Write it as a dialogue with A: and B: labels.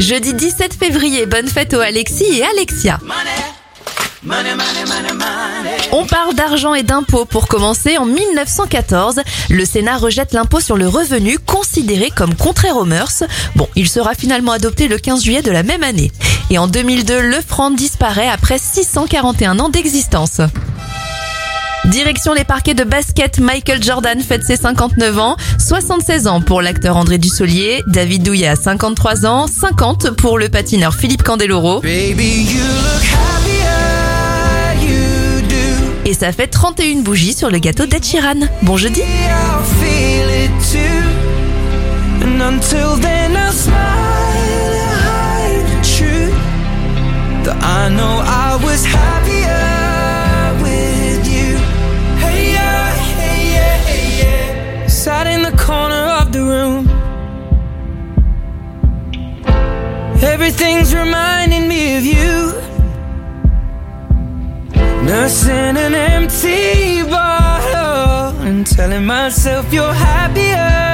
A: Jeudi 17 février, bonne fête aux Alexis et Alexia. On parle d'argent et d'impôts pour commencer. En 1914, le Sénat rejette l'impôt sur le revenu considéré comme contraire aux mœurs. Bon, il sera finalement adopté le 15 juillet de la même année. Et en 2002, le franc disparaît après 641 ans d'existence. Direction les parquets de basket, Michael Jordan fête ses 59 ans, 76 ans pour l'acteur André Dussolier, David Douillet a 53 ans, 50 pour le patineur Philippe Candeloro.
B: Baby, you look happier, you do.
A: Et ça fait 31 bougies sur le gâteau d'Ed Sheeran. Bon jeudi.
B: I know I was happier In the corner of the room. Everything's reminding me of you. Nursing an empty bottle and telling myself you're happier